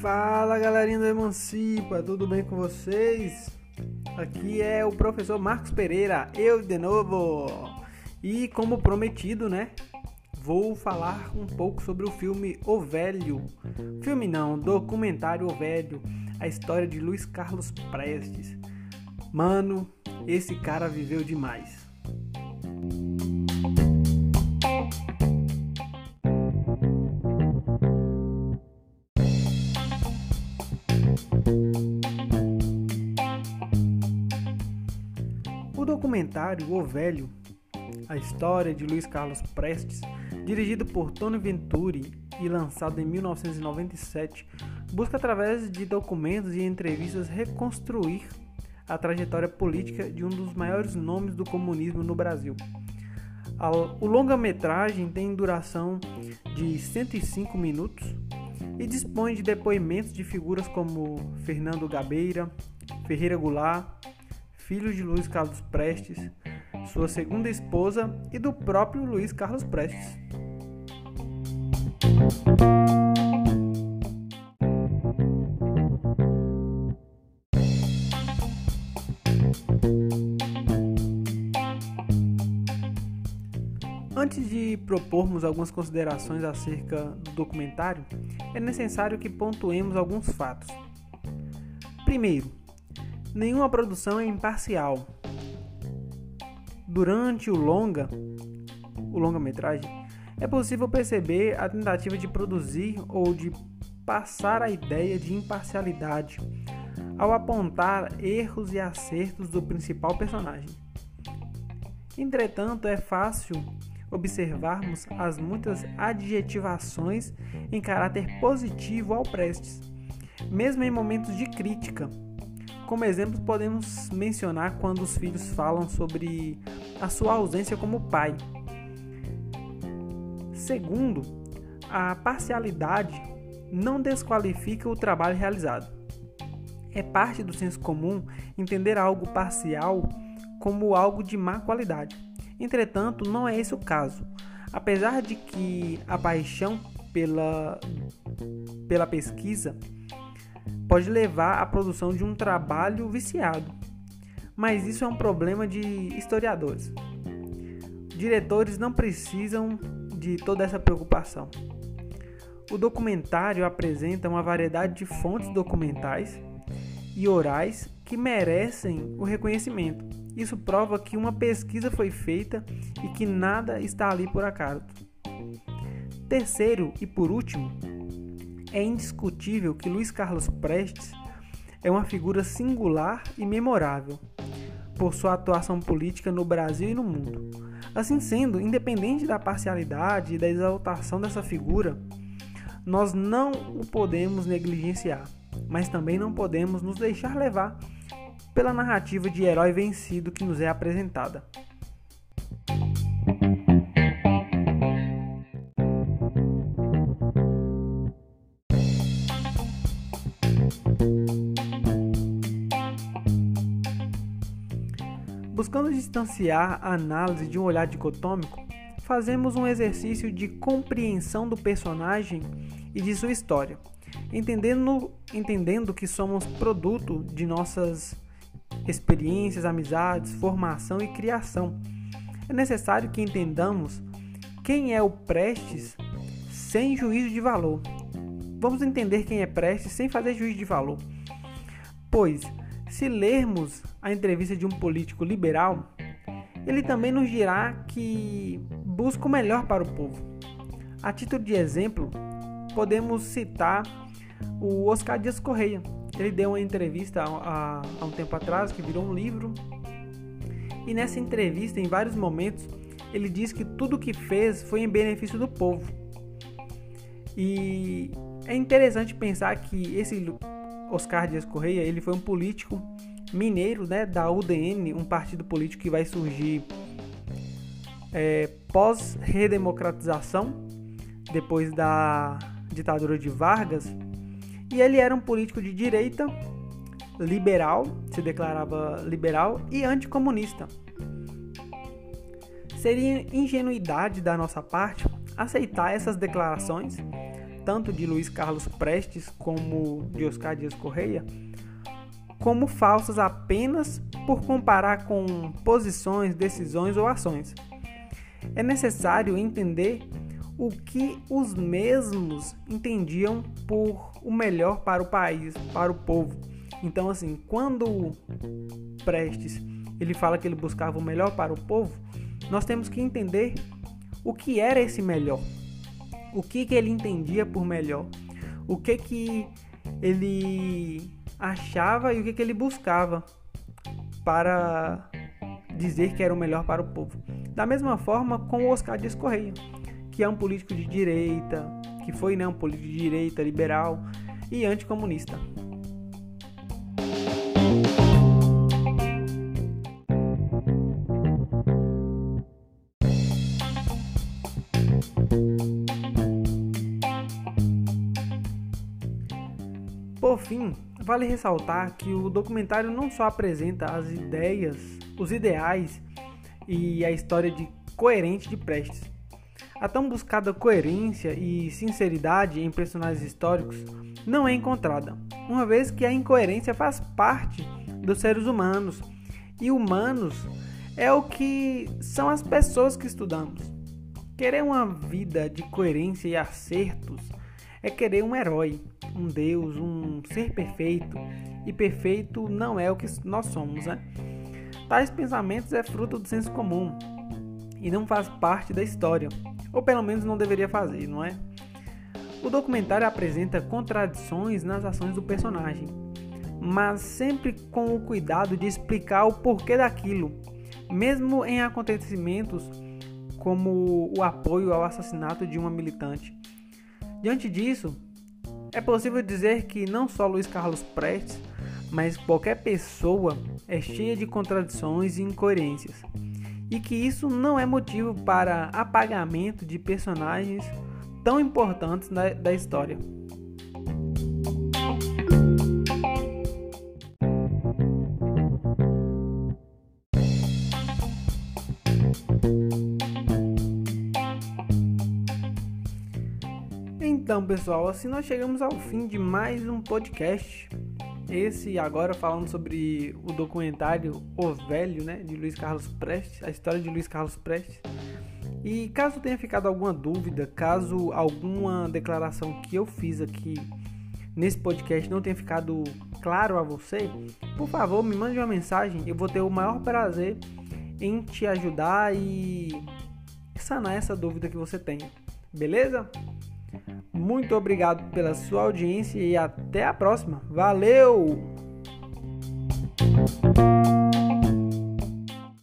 Fala galerinha do Emancipa, tudo bem com vocês? Aqui é o professor Marcos Pereira, eu de novo. E como prometido, né? Vou falar um pouco sobre o filme O Velho. Filme não, documentário O Velho, a história de Luiz Carlos Prestes. Mano, esse cara viveu demais. Documentário O Velho, a história de Luiz Carlos Prestes, dirigido por Tony Venturi e lançado em 1997, busca através de documentos e entrevistas reconstruir a trajetória política de um dos maiores nomes do comunismo no Brasil. O longa-metragem tem duração de 105 minutos e dispõe de depoimentos de figuras como Fernando Gabeira, Ferreira Goulart, filho de Luiz Carlos Prestes, sua segunda esposa e do próprio Luiz Carlos Prestes. Antes de propormos algumas considerações acerca do documentário, é necessário que pontuemos alguns fatos. Primeiro, nenhuma produção é imparcial. Durante o longa, o longa-metragem, é possível perceber a tentativa de produzir ou de passar a ideia de imparcialidade ao apontar erros e acertos do principal personagem. Entretanto, é fácil observarmos as muitas adjetivações em caráter positivo ao Prestes, mesmo em momentos de crítica. Como exemplo, podemos mencionar quando os filhos falam sobre a sua ausência como pai. Segundo, a parcialidade não desqualifica o trabalho realizado. É parte do senso comum entender algo parcial como algo de má qualidade. Entretanto, não é esse o caso. Apesar de que a paixão pela, pela pesquisa pode levar à produção de um trabalho viciado, mas isso é um problema de historiadores. Diretores não precisam de toda essa preocupação. O documentário apresenta uma variedade de fontes documentais e orais que merecem o reconhecimento isso prova que uma pesquisa foi feita e que nada está ali por acaso. Terceiro e por último, é indiscutível que Luiz Carlos Prestes é uma figura singular e memorável por sua atuação política no Brasil e no mundo. Assim sendo, independente da parcialidade e da exaltação dessa figura, nós não o podemos negligenciar, mas também não podemos nos deixar levar pela narrativa de herói vencido que nos é apresentada. Buscando distanciar a análise de um olhar dicotômico, fazemos um exercício de compreensão do personagem e de sua história, entendendo, entendendo que somos produto de nossas experiências, amizades, formação e criação. É necessário que entendamos quem é o Prestes sem juízo de valor. Vamos entender quem é Prestes sem fazer juízo de valor. Pois, se lermos a entrevista de um político liberal, ele também nos dirá que busca o melhor para o povo. A título de exemplo, podemos citar o Oscar Dias Correia, ele deu uma entrevista há, um tempo atrás que virou um livro. E nessa entrevista, em vários momentos, ele diz que tudo o que fez foi em benefício do povo. E é interessante pensar que esse Oscar Dias Correia, ele foi um político mineiro, né, da UDN, um partido político que vai surgir é, pós redemocratização, depois da ditadura de Vargas, e ele era um político de direita, liberal, se declarava liberal e anticomunista. Seria ingenuidade da nossa parte aceitar essas declarações, tanto de Luiz Carlos Prestes como de Oscar Dias Correia, como falsas apenas por comparar com posições, decisões ou ações. É necessário entender o que os mesmos entendiam por o melhor para o país, para o povo. Então, assim, quando Prestes ele fala que ele buscava o melhor para o povo, nós temos que entender o que era esse melhor, o que, que ele entendia por melhor, o que que ele achava e o que, que ele buscava para dizer que era o melhor para o povo. Da mesma forma com Oscar Dias Correia, que é um político de direita, que foi né, um político de direita, liberal e anticomunista. Fim, vale ressaltar que o documentário não só apresenta as ideias, os ideais e a história de coerente de Prestes, a tão buscada coerência e sinceridade em personagens históricos não é encontrada, uma vez que a incoerência faz parte dos seres humanos e humanos é o que são as pessoas que estudamos. Querer uma vida de coerência e acertos é querer um herói, um Deus, um ser perfeito, e perfeito não é o que nós somos, né? Tais pensamentos é fruto do senso comum e não faz parte da história. Ou pelo menos não deveria fazer, não é? O documentário apresenta contradições nas ações do personagem, mas sempre com o cuidado de explicar o porquê daquilo, mesmo em acontecimentos como o apoio ao assassinato de uma militante. Diante disso, é possível dizer que não só Luiz Carlos Prestes, mas qualquer pessoa é cheia de contradições e incoerências e que isso não é motivo para apagamento de personagens tão importantes da, da história. Então, pessoal, assim nós chegamos ao fim de mais um podcast. Esse agora falando sobre o documentário O Velho, né, de Luiz Carlos Prestes, a história de Luiz Carlos Prestes. E caso tenha ficado alguma dúvida, caso alguma declaração que eu fiz aqui nesse podcast não tenha ficado claro a você, por favor, me mande uma mensagem, eu vou ter o maior prazer em te ajudar e sanar essa dúvida que você tenha. Beleza? Muito obrigado pela sua audiência e até a próxima. Valeu!